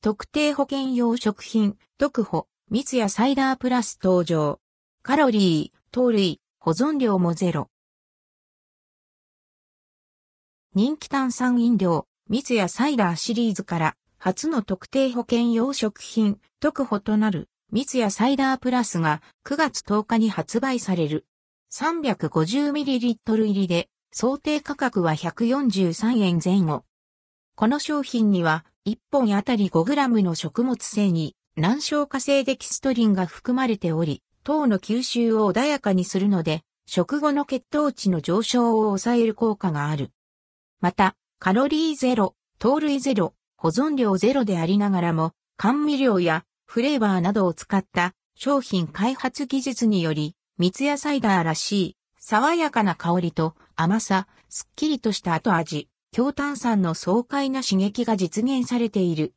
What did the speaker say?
特定保険用食品、特保、蜜やサイダープラス登場。カロリー、糖類、保存量もゼロ。人気炭酸飲料、蜜やサイダーシリーズから、初の特定保険用食品、特保となる、蜜やサイダープラスが9月10日に発売される。350ml 入りで、想定価格は143円前後。この商品には、1本あたり 5g の食物繊維、難消化性デキストリンが含まれており、糖の吸収を穏やかにするので、食後の血糖値の上昇を抑える効果がある。また、カロリーゼロ、糖類ゼロ、保存量ゼロでありながらも、甘味料やフレーバーなどを使った商品開発技術により、蜜やサイダーらしい、爽やかな香りと甘さ、すっきりとした後味、強炭酸の爽快な刺激が実現されている。